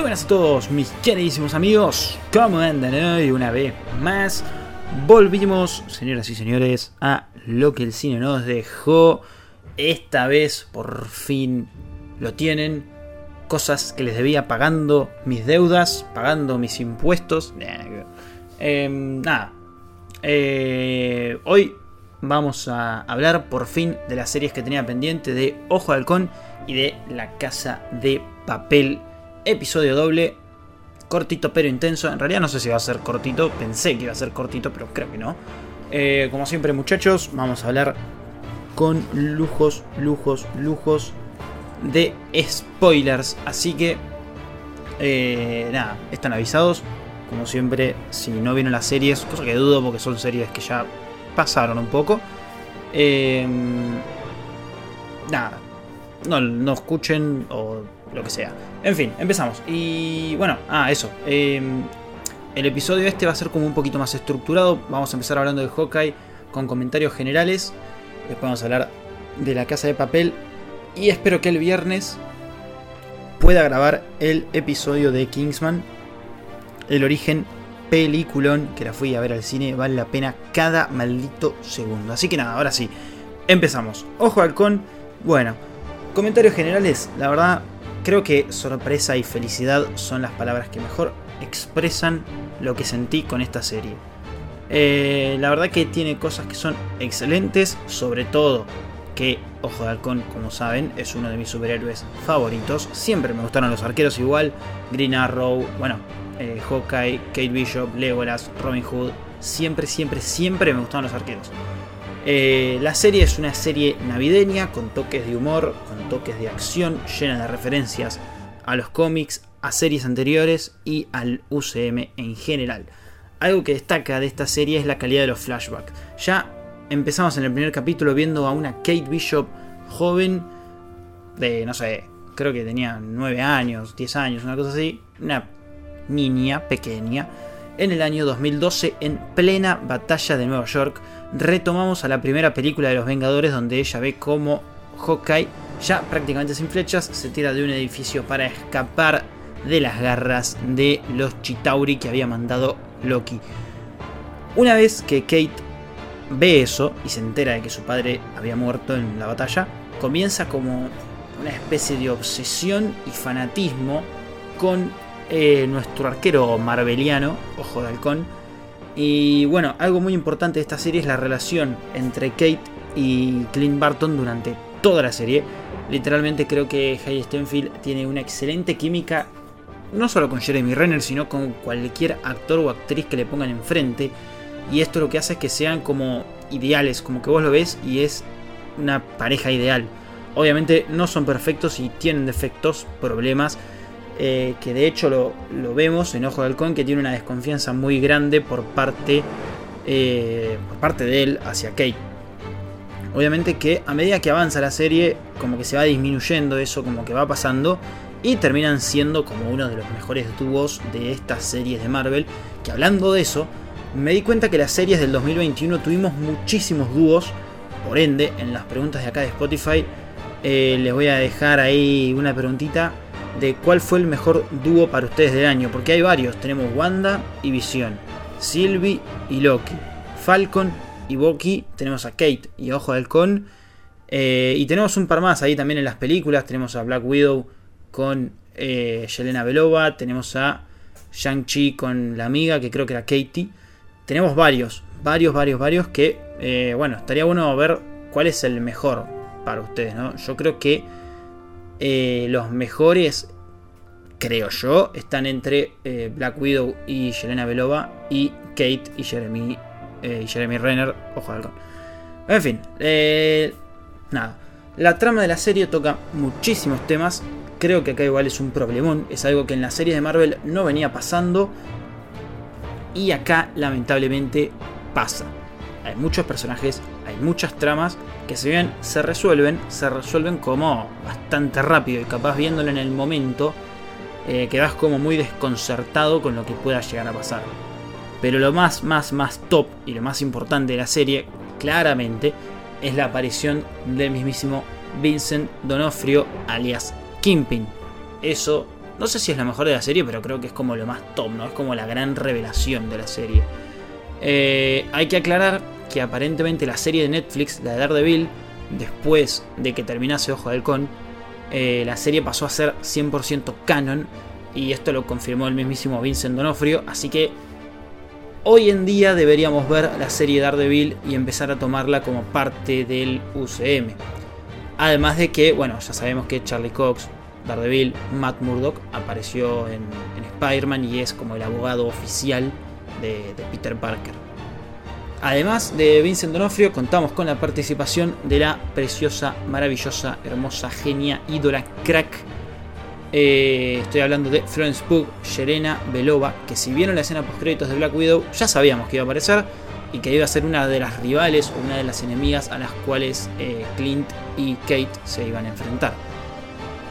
Buenas a todos mis queridísimos amigos, ¿cómo andan hoy? Una vez más, volvimos, señoras y señores, a lo que el cine nos dejó. Esta vez, por fin, lo tienen. Cosas que les debía pagando mis deudas, pagando mis impuestos. Eh, nada. Eh, hoy vamos a hablar por fin de las series que tenía pendiente de Ojo de Halcón y de La Casa de Papel episodio doble, cortito pero intenso. En realidad no sé si va a ser cortito, pensé que iba a ser cortito, pero creo que no. Eh, como siempre muchachos, vamos a hablar con lujos, lujos, lujos de spoilers. Así que, eh, nada, están avisados. Como siempre, si no vieron las series, cosa que dudo porque son series que ya pasaron un poco. Eh, nada, no, no escuchen o lo que sea. En fin, empezamos. Y bueno, ah, eso. Em, el episodio este va a ser como un poquito más estructurado. Vamos a empezar hablando de Hawkeye con comentarios generales. Después vamos a hablar de la casa de papel. Y espero que el viernes pueda grabar el episodio de Kingsman. El origen peliculón que la fui a ver al cine. Vale la pena cada maldito segundo. Así que nada, ahora sí. Empezamos. Ojo halcón. Bueno, comentarios generales. La verdad, Creo que sorpresa y felicidad son las palabras que mejor expresan lo que sentí con esta serie. Eh, la verdad que tiene cosas que son excelentes, sobre todo que Ojo de Halcón, como saben, es uno de mis superhéroes favoritos. Siempre me gustaron los arqueros igual, Green Arrow, bueno, eh, Hawkeye, Kate Bishop, Legolas, Robin Hood. Siempre, siempre, siempre me gustaron los arqueros. Eh, la serie es una serie navideña con toques de humor, con toques de acción, llena de referencias a los cómics, a series anteriores y al UCM en general. Algo que destaca de esta serie es la calidad de los flashbacks. Ya empezamos en el primer capítulo viendo a una Kate Bishop joven de, no sé, creo que tenía 9 años, 10 años, una cosa así, una niña pequeña, en el año 2012 en plena batalla de Nueva York retomamos a la primera película de los Vengadores donde ella ve cómo Hawkeye, ya prácticamente sin flechas, se tira de un edificio para escapar de las garras de los Chitauri que había mandado Loki. Una vez que Kate ve eso y se entera de que su padre había muerto en la batalla, comienza como una especie de obsesión y fanatismo con eh, nuestro arquero marveliano, Ojo de Halcón, y bueno, algo muy importante de esta serie es la relación entre Kate y Clint Barton durante toda la serie. Literalmente creo que Hay Stenfield tiene una excelente química, no solo con Jeremy Renner, sino con cualquier actor o actriz que le pongan enfrente. Y esto lo que hace es que sean como ideales, como que vos lo ves y es una pareja ideal. Obviamente no son perfectos y tienen defectos, problemas eh, que de hecho lo, vemos en Ojo de Halcón, que tiene una desconfianza muy grande por parte, eh, por parte de él hacia Kate. Obviamente que a medida que avanza la serie, como que se va disminuyendo eso, como que va pasando, y terminan siendo como uno de los mejores dúos de estas series de Marvel. Que hablando de eso, me di cuenta que las series del 2021 tuvimos muchísimos dúos, por ende, en las preguntas de acá de Spotify, eh, les voy a dejar ahí una preguntita de cuál fue el mejor dúo para ustedes del año, porque hay varios. Tenemos Wanda y Visión, Sylvie y Loki, Falcon y Bucky, tenemos a Kate y Ojo de Halcón, eh, y tenemos un par más ahí también en las películas. Tenemos a Black Widow con eh, Yelena Belova, tenemos a Shang-Chi con la amiga, que creo que era Katie. Tenemos varios, varios, varios, varios que, eh, bueno, estaría bueno ver cuál es el mejor para ustedes, ¿no? Yo creo que eh, los mejores, creo yo, están entre eh, Black Widow y Yelena Belova y Kate y Jeremy, eh, Jeremy Renner, ojo halcón. En fin, nada. La trama de la serie toca muchísimos temas. Creo que acá igual es un problemón. Es algo que en las series de Marvel no venía pasando. Y acá lamentablemente pasa. Hay muchos personajes, hay muchas tramas que si bien se resuelven, se resuelven como bastante rápido y capaz viéndolo en el momento, eh, quedas como muy desconcertado con lo que pueda llegar a pasar. Pero lo más, más, más top y lo más importante de la serie, claramente, es la aparición del mismísimo Vincent Donofrio, alias Kimping. Eso no sé si es la mejor de la serie, pero creo que es como lo más top, ¿no? Es como la gran revelación de la serie. Eh, hay que aclarar que aparentemente la serie de Netflix, la de Daredevil, después de que terminase Ojo de Halcón, eh, la serie pasó a ser 100% canon y esto lo confirmó el mismísimo Vincent Donofrio, así que hoy en día deberíamos ver la serie Daredevil y empezar a tomarla como parte del UCM. Además de que, bueno, ya sabemos que Charlie Cox, Daredevil, Matt Murdock apareció en, Spider-Man y es como el abogado oficial de, de Peter Parker. Además de Vincent Donofrio, contamos con la participación de la preciosa, maravillosa, hermosa, genia, ídola, crack. Eh, estoy hablando de Florence Pugh, Serena Belova, que si vieron la escena post créditos de Black Widow, ya sabíamos que iba a aparecer y que iba a ser una de las rivales o una de las enemigas a las cuales eh, Clint y Kate se iban a enfrentar.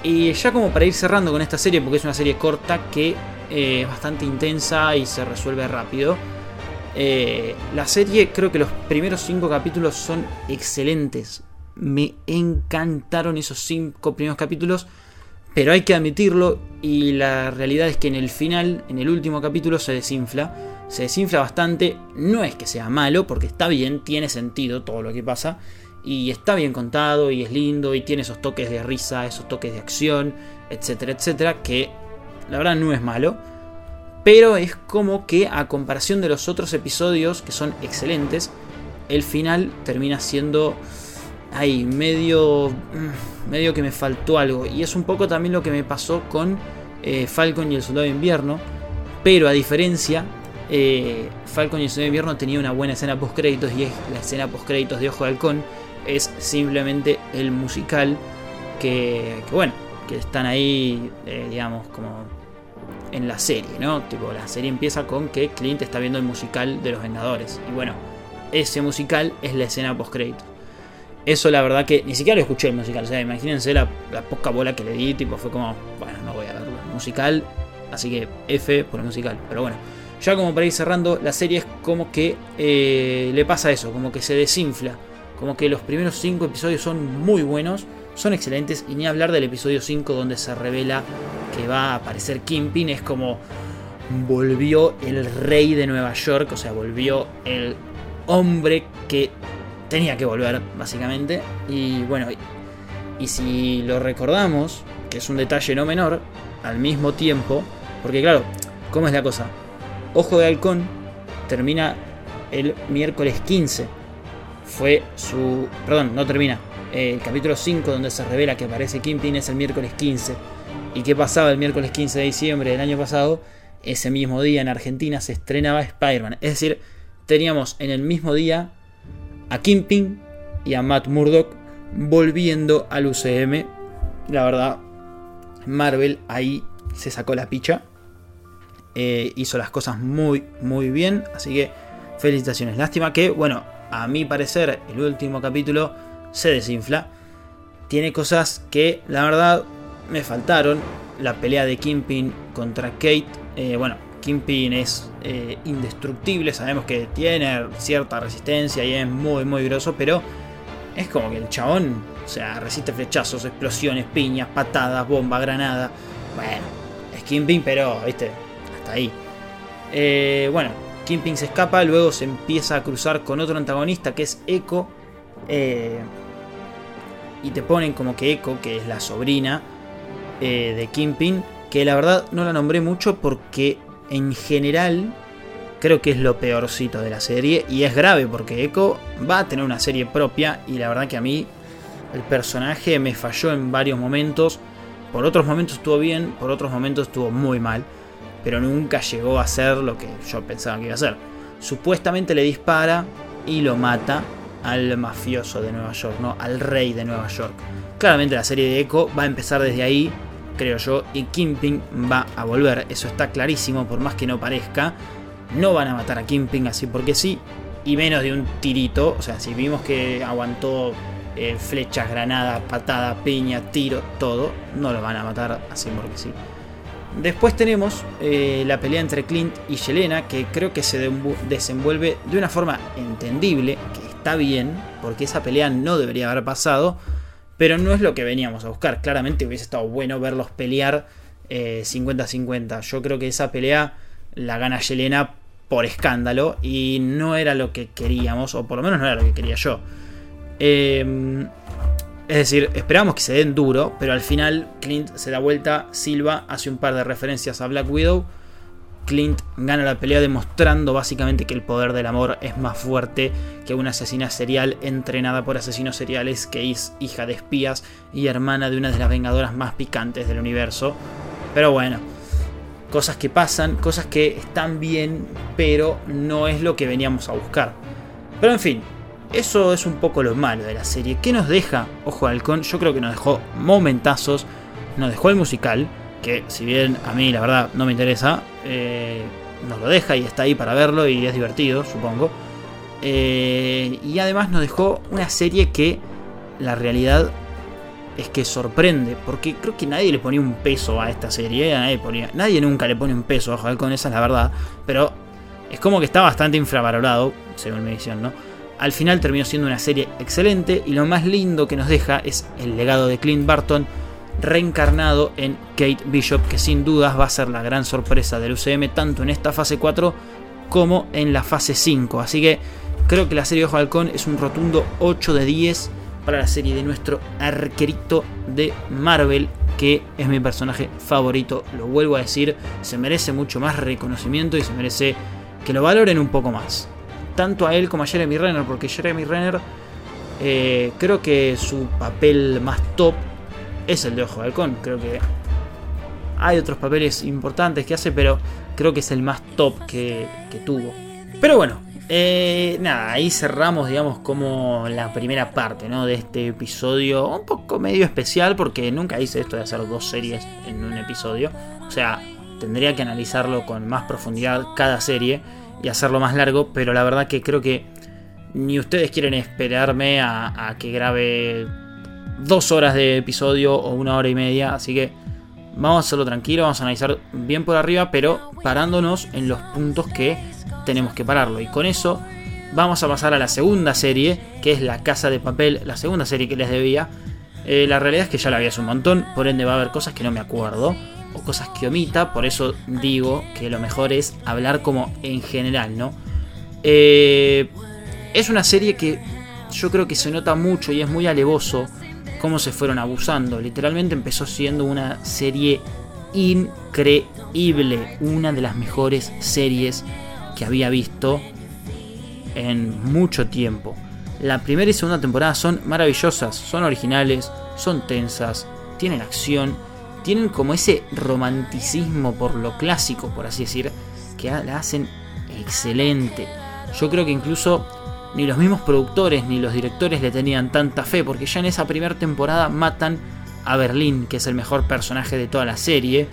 Y ya como para ir cerrando con esta serie, porque es una serie corta que eh, es bastante intensa y se resuelve rápido. Eh, la serie, creo que los primeros cinco capítulos son excelentes. Me encantaron esos cinco primeros capítulos. Pero hay que admitirlo y la realidad es que en el final, en el último capítulo, se desinfla. Se desinfla bastante. No es que sea malo, porque está bien, tiene sentido todo lo que pasa. Y está bien contado y es lindo y tiene esos toques de risa, esos toques de acción, etcétera, etcétera, que la verdad no es malo. Pero es como que a comparación de los otros episodios, que son excelentes, el final termina siendo... Ay, medio... Mm, medio que me faltó algo. Y es un poco también lo que me pasó con eh, Falcon y el Soldado de Invierno. Pero a diferencia, eh, Falcon y el Soldado de Invierno tenía una buena escena post créditos y es la escena post créditos de Ojo de Halcón. Es simplemente el musical que, bueno, que están ahí, eh, digamos, como en la serie, ¿no? Tipo, la serie empieza con que Clint está viendo el musical de los Vengadores. Y bueno, ese musical es la escena post crédito. Eso la verdad que ni siquiera lo escuché el musical. O sea, imagínense la, poca bola que le di. Tipo, fue como, bueno, no voy a verlo. Musical. Así que F por el musical. Pero bueno, ya como para ir cerrando, la serie es como que eh, le pasa eso. Como que se desinfla. Como que los primeros cinco episodios son muy buenos son excelentes. Y ni hablar del episodio 5 donde se revela que va a aparecer Kingpin. Es como volvió el rey de Nueva York. O sea, volvió el hombre que tenía que volver, básicamente. Y bueno, y si lo recordamos, que es un detalle no menor, al mismo tiempo, porque claro, ¿cómo es la cosa? Ojo de Halcón termina el miércoles 15. Fue su... Perdón, no termina el capítulo 5 donde se revela que aparece Kingpin es el miércoles 15. ¿Y qué pasaba el miércoles 15 de diciembre del año pasado? Ese mismo día en Argentina se estrenaba Spider-Man. Es decir, teníamos en el mismo día a Kingpin y a Matt Murdock volviendo al UCM. La verdad, Marvel ahí se sacó la picha. Eh, hizo las cosas muy, muy bien. Así que felicitaciones. Lástima que, bueno, a mi parecer, el último capítulo se desinfla. Tiene cosas que la verdad me faltaron. La pelea de Kimpin contra Kate. Eh, bueno, Kimpin es eh, indestructible. Sabemos que tiene cierta resistencia y es muy, muy grosso. Pero es como que el chabón, o sea, resiste flechazos, explosiones, piñas, patadas, bomba, granada. Bueno, es Kimpin, pero, viste, hasta ahí. Eh, bueno, Kimpin se escapa, luego se empieza a cruzar con otro antagonista que es Echo eh, y te ponen como que Echo, que es la sobrina eh, de Kingpin, que la verdad no la nombré mucho porque en general creo que es lo peorcito de la serie y es grave porque Echo va a tener una serie propia y la verdad que a mí el personaje me falló en varios momentos. Por otros momentos estuvo bien, por otros momentos estuvo muy mal, pero nunca llegó a ser lo que yo pensaba que iba a ser. Supuestamente le dispara y lo mata, al mafioso de Nueva York, ¿no? Al rey de Nueva York. Claramente la serie de Echo va a empezar desde ahí, creo yo, y Kingpin va a volver. Eso está clarísimo, por más que no parezca. No van a matar a Kingpin así porque sí, y menos de un tirito. O sea, si vimos que aguantó eh, flechas, granadas, patadas, piña, tiro, todo, no lo van a matar así porque sí. Después tenemos eh, la pelea entre Clint y Yelena, que creo que se desenvuelve de una forma entendible, que está bien, porque esa pelea no debería haber pasado, pero no es lo que veníamos a buscar. Claramente hubiese estado bueno verlos pelear 50-50. Yo creo que esa pelea la gana Yelena por escándalo y no era lo que queríamos, o por lo menos no era lo que quería yo. Em, es decir, esperábamos que se den duro, pero al final Clint se da vuelta, Silva hace un par de referencias a Black Widow. Clint gana la pelea demostrando básicamente que el poder del amor es más fuerte que una asesina serial entrenada por asesinos seriales que es hija de espías y hermana de una de las vengadoras más picantes del universo. Pero bueno, cosas que pasan, cosas que están bien, pero no es lo que veníamos a buscar. Pero en fin, eso es un poco lo malo de la serie. ¿Qué nos deja Ojo de Halcón? Yo creo que nos dejó momentazos. Nos dejó el musical, que si bien a mí la verdad no me interesa, eh, nos lo deja y está ahí para verlo y es divertido, supongo. Eh, y además nos dejó una serie que la realidad es que sorprende, porque creo que nadie le ponía un peso a esta serie, nadie, ponía, nadie nunca le pone un peso a Ojo de Halcón, esa es la verdad, pero es como que está bastante infravalorado, según mi visión, ¿no? Al final terminó siendo una serie excelente y lo más lindo que nos deja es el legado de Clint Barton reencarnado en Kate Bishop, que sin dudas va a ser la gran sorpresa del UCM tanto en esta fase 4 como en la fase 5. Así que creo que la serie Ojo Halcón es un rotundo 8 de 10 para la serie de nuestro arquerito de Marvel, que es mi personaje favorito. Lo vuelvo a decir, se merece mucho más reconocimiento y se merece que lo valoren un poco más tanto a él como a Jeremy Renner, porque Jeremy Renner eh, creo que su papel más top es el de Ojo de Halcón. Creo que hay otros papeles importantes que hace, pero creo que es el más top que, tuvo. Pero bueno, eh, nada, ahí cerramos, digamos, como la primera parte ¿no? de este episodio. Un poco medio especial porque nunca hice esto de hacer dos series en un episodio. O sea, tendría que analizarlo con más profundidad cada serie y hacerlo más largo, pero la verdad que creo que ni ustedes quieren esperarme a, que grabe dos horas de episodio o una hora y media, así que vamos a hacerlo tranquilo, vamos a analizar bien por arriba, pero parándonos en los puntos que tenemos que pararlo. Y con eso vamos a pasar a la segunda serie, que es La Casa de Papel, la segunda serie que les debía. Eh, la realidad es que ya la vi hace un montón, por ende va a haber cosas que no me acuerdo o cosas que omita, por eso digo que lo mejor es hablar como en general, ¿no? Eh, es una serie que yo creo que se nota mucho y es muy alevoso cómo se fueron abusando. Literalmente empezó siendo una serie increíble, una de las mejores series que había visto en mucho tiempo. La primera y segunda temporada son maravillosas, son originales, son tensas, tienen acción tienen como ese romanticismo por lo clásico, por así decir, que la hacen excelente. Yo creo que incluso ni los mismos productores ni los directores le tenían tanta fe, porque ya en esa primera temporada matan a Berlín, que es el mejor personaje de toda la serie.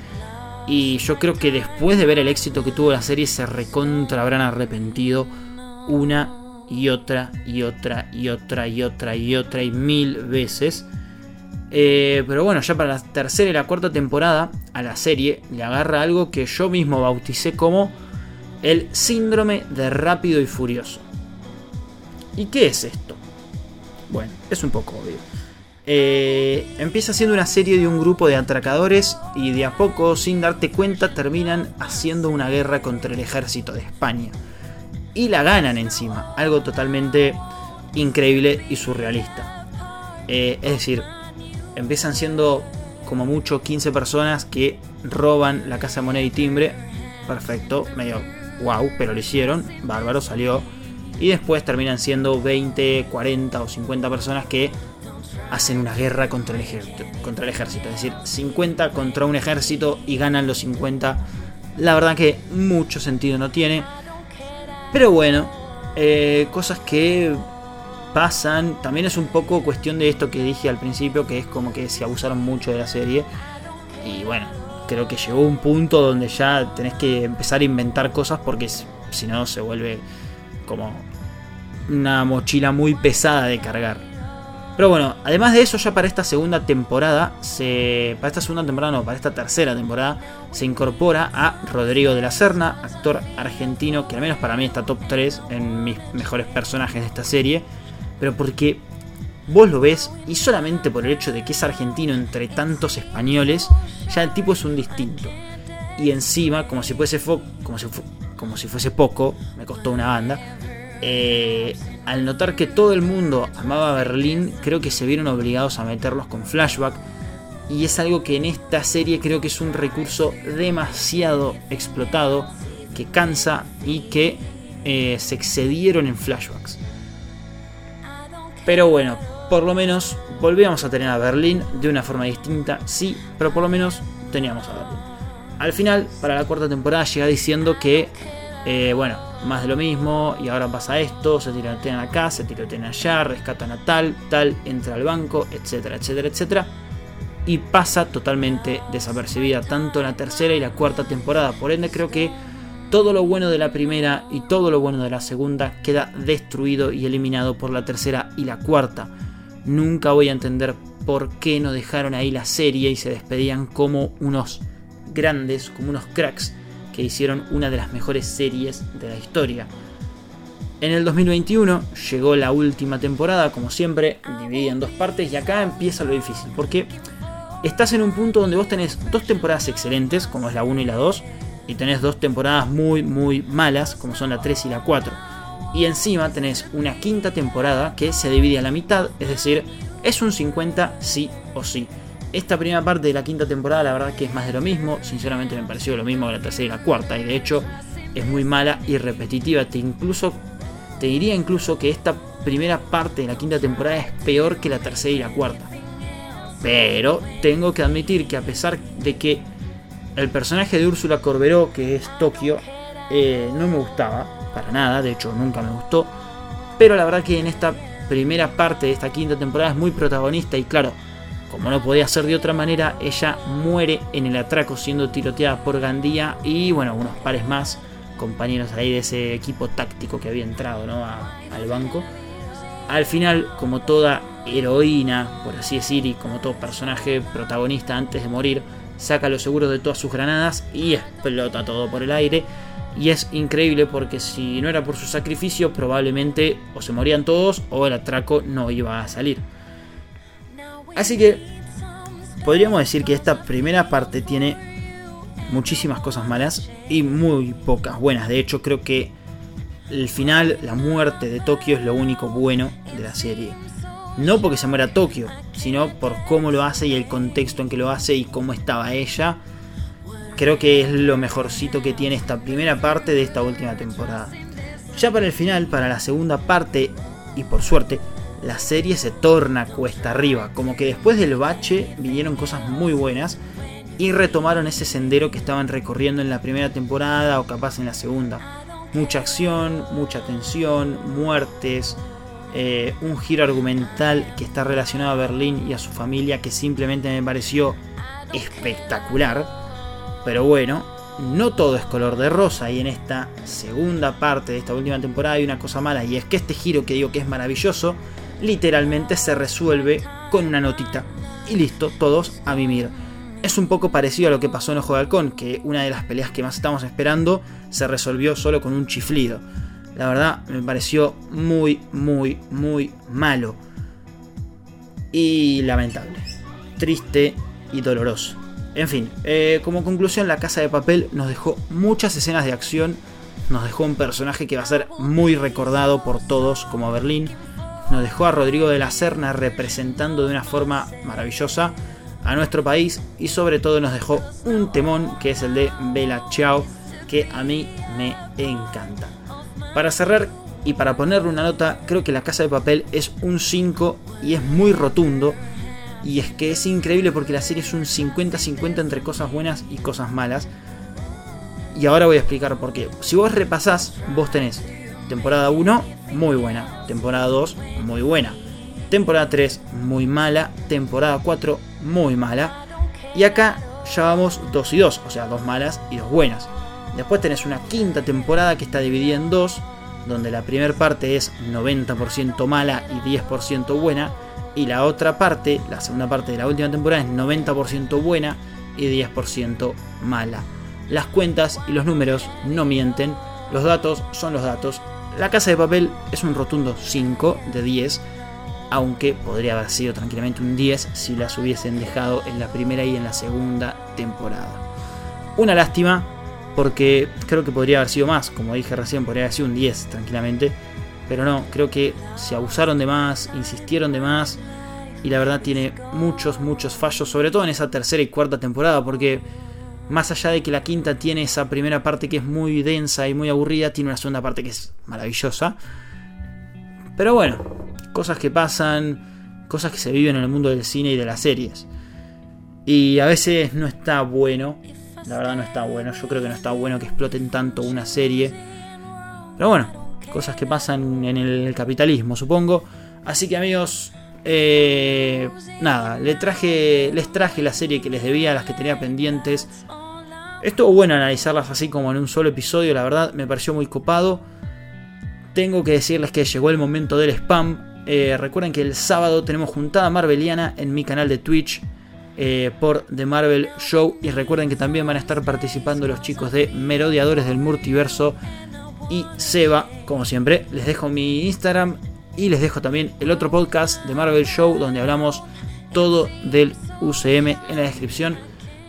Y yo creo que después de ver el éxito que tuvo la serie, se recontra habrán arrepentido una y otra y otra y otra y otra y otra y mil veces. Eh, pero bueno, ya para la tercera y la cuarta temporada a la serie le agarra algo que yo mismo bauticé como el síndrome de rápido y furioso. ¿Y qué es esto? Bueno, es un poco obvio. Eh, empieza siendo una serie de un grupo de atracadores y de a poco, sin darte cuenta, terminan haciendo una guerra contra el ejército de España. Y la ganan encima, algo totalmente increíble y surrealista. Eh, es decir, empiezan siendo como mucho 15 personas que roban la casa de moneda y timbre. Perfecto, medio wow, pero lo hicieron, bárbaro, salió. Y después terminan siendo 20, 40 o 50 personas que hacen una guerra contra el, ejército, contra el ejército. Es decir, 50 contra un ejército y ganan los 50. La verdad que mucho sentido no tiene. Pero bueno, eh, cosas que pasan. También es un poco cuestión de esto que dije al principio, que es como que se abusaron mucho de la serie. Y bueno, creo que llegó un punto donde ya tenés que empezar a inventar cosas porque si no se vuelve como una mochila muy pesada de cargar. Pero bueno, además de eso, ya para esta segunda temporada, se, para esta segunda temporada, no, para esta tercera temporada, se incorpora a Rodrigo de la Serna, actor argentino que al menos para mí está top 3 en mis mejores personajes de esta serie pero porque vos lo ves y solamente por el hecho de que es argentino entre tantos españoles, ya el tipo es un distinto. Y encima, como si fuese, como si, como si fuese poco, me costó una banda, eh, al notar que todo el mundo amaba Berlín, creo que se vieron obligados a meterlos con flashback. Y es algo que en esta serie creo que es un recurso demasiado explotado, que cansa y que eh, se excedieron en flashbacks. Pero bueno, por lo menos volvíamos a tener a Berlín de una forma distinta, sí, pero por lo menos teníamos a Berlín. Al final, para la cuarta temporada, llega diciendo que, eh, bueno, más de lo mismo, y ahora pasa esto, se tirotean acá, se tirotean allá, rescatan a tal, tal, entra al banco, etcétera, etcétera, etcétera. Y pasa totalmente desapercibida tanto la tercera y la cuarta temporada. Por ende, creo que todo lo bueno de la primera y todo lo bueno de la segunda queda destruido y eliminado por la tercera y la cuarta. Nunca voy a entender por qué no dejaron ahí la serie y se despedían como unos grandes, como unos cracks que hicieron una de las mejores series de la historia. En el 2021 llegó la última temporada, como siempre, dividida en dos partes y acá empieza lo difícil, porque estás en un punto donde vos tenés dos temporadas excelentes, como es la 1 y la 2, y tenés dos temporadas muy, muy malas, como son la 3 y la 4. Y encima tenés una quinta temporada que se divide a la mitad, es decir, es un 50 sí o sí. Esta primera parte de la quinta temporada, la verdad que es más de lo mismo, sinceramente me pareció lo mismo que la tercera y la cuarta, y de hecho es muy mala y repetitiva. Te, incluso, te diría incluso que esta primera parte de la quinta temporada es peor que la tercera y la cuarta. Pero tengo que admitir que a pesar de que el personaje de Úrsula Corberó, que es Tokio, eh, no me gustaba para nada, de hecho nunca me gustó. Pero la verdad que en esta primera parte de esta quinta temporada es muy protagonista y claro, como no podía ser de otra manera, ella muere en el atraco siendo tiroteada por Gandía y bueno, unos pares más, compañeros ahí de ese equipo táctico que había entrado al banco. Al final, como toda heroína, por así decir, y como todo personaje protagonista antes de morir, saca los seguros de todas sus granadas y explota todo por el aire. Y es increíble porque si no era por su sacrificio, probablemente o se morían todos o el atraco no iba a salir. Así que podríamos decir que esta primera parte tiene muchísimas cosas malas y muy pocas buenas. De hecho, creo que el final, la muerte de Tokio es lo único bueno de la serie. No porque se muera Tokio, sino por cómo lo hace y el contexto en que lo hace y cómo estaba ella. Creo que es lo mejorcito que tiene esta primera parte de esta última temporada. Ya para el final, para la segunda parte, y por suerte, la serie se torna cuesta arriba. Como que después del bache vinieron cosas muy buenas y retomaron ese sendero que estaban recorriendo en la primera temporada o capaz en la segunda. Mucha acción, mucha tensión, muertes, eh, un giro argumental que está relacionado a Berlín y a su familia que simplemente me pareció espectacular. Pero bueno, no todo es color de rosa y en esta segunda parte de esta última temporada hay una cosa mala y es que este giro que digo que es maravilloso, literalmente se resuelve con una notita. Y listo, todos a mimir. Es un poco parecido a lo que pasó en Ojo de Halcón, que una de las peleas que más estamos esperando se resolvió solo con un chiflido. La verdad me pareció muy, muy, muy malo. Y lamentable. Triste y doloroso. En fin, eh, como conclusión, La Casa de Papel nos dejó muchas escenas de acción. Nos dejó un personaje que va a ser muy recordado por todos como Berlín. Nos dejó a Rodrigo de la Serna representando de una forma maravillosa a nuestro país. Y sobre todo nos dejó un temón que es el de Bella Chao. Que a mí me encanta. Para cerrar y para ponerle una nota, creo que La Casa de Papel es un 5 y es muy rotundo. Y es que es increíble porque la serie es un 50-50 entre cosas buenas y cosas malas. Y ahora voy a explicar por qué. Si vos repasás, vos tenés temporada 1 muy buena, temporada 2 muy buena, temporada 3 muy mala, temporada 4 muy mala. Y acá ya vamos 2 y 2, o sea, dos malas y dos buenas. Después tenés una quinta temporada que está dividida en dos, donde la primera parte es 90% mala y 10% buena, y la otra parte, la segunda parte de la última temporada, es 90% buena y 10% mala. Las cuentas y los números no mienten, los datos son los datos. La casa de papel es un rotundo 5 de 10. aunque podría haber sido tranquilamente un 10 si las hubiesen dejado en la primera y en la segunda temporada. Una lástima porque creo que podría haber sido más, como dije recién, podría haber sido un 10 tranquilamente, pero no, creo que se abusaron de más, insistieron de más y la verdad tiene muchos, muchos fallos, sobre todo en esa tercera y cuarta temporada, porque más allá de que la quinta tiene esa primera parte que es muy densa y muy aburrida, tiene una segunda parte que es maravillosa. Pero bueno, cosas que pasan, cosas que se viven en el mundo del cine y de las series. Y a veces no está bueno, la verdad no está bueno, yo creo que no está bueno que exploten tanto una serie. Pero bueno, cosas que pasan en el capitalismo, supongo. Así que amigos, eh, nada, les traje, les traje la serie que les debía, las que tenía pendientes. Estuvo bueno analizarlas así como en un solo episodio, la verdad me pareció muy copado. Tengo que decirles que llegó el momento del spam. Eh, recuerden que el sábado tenemos juntada marveliana en mi canal de Twitch eh, por The Marvel Show. Y recuerden que también van a estar participando los chicos de Merodeadores del Multiverso y Seba, como siempre. Les dejo mi Instagram y les dejo también el otro podcast de Marvel Show donde hablamos todo del UCM en la descripción.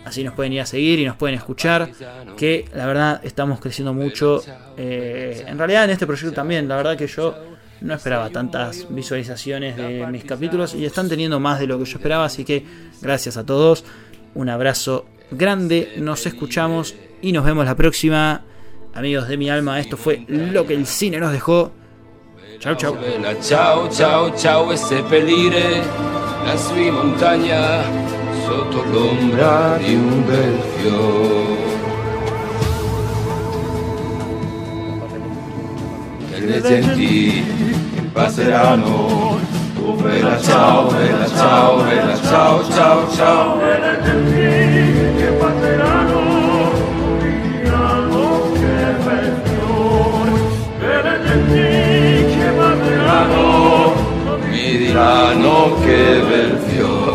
Así nos pueden ir a seguir y nos pueden escuchar. Que la verdad estamos creciendo mucho. Eh, en realidad en este proyecto también. La verdad que yo no esperaba tantas visualizaciones de mis capítulos. Y están teniendo más de lo que yo esperaba. Así que gracias a todos. Un abrazo grande. Nos escuchamos y nos vemos la próxima. Amigos de mi alma, esto fue lo que el cine nos dejó. Ciao. Bella, ciao ciao ciao e seppellire la sua montagna sotto l'ombra di un bel fiore. E le genti passeranno, oh bella ciao, bella ciao, bella ciao ciao ciao. E le genti che passeranno, diranno che bel fiore. E le genti che passeranno, mi diranno che bel fiore.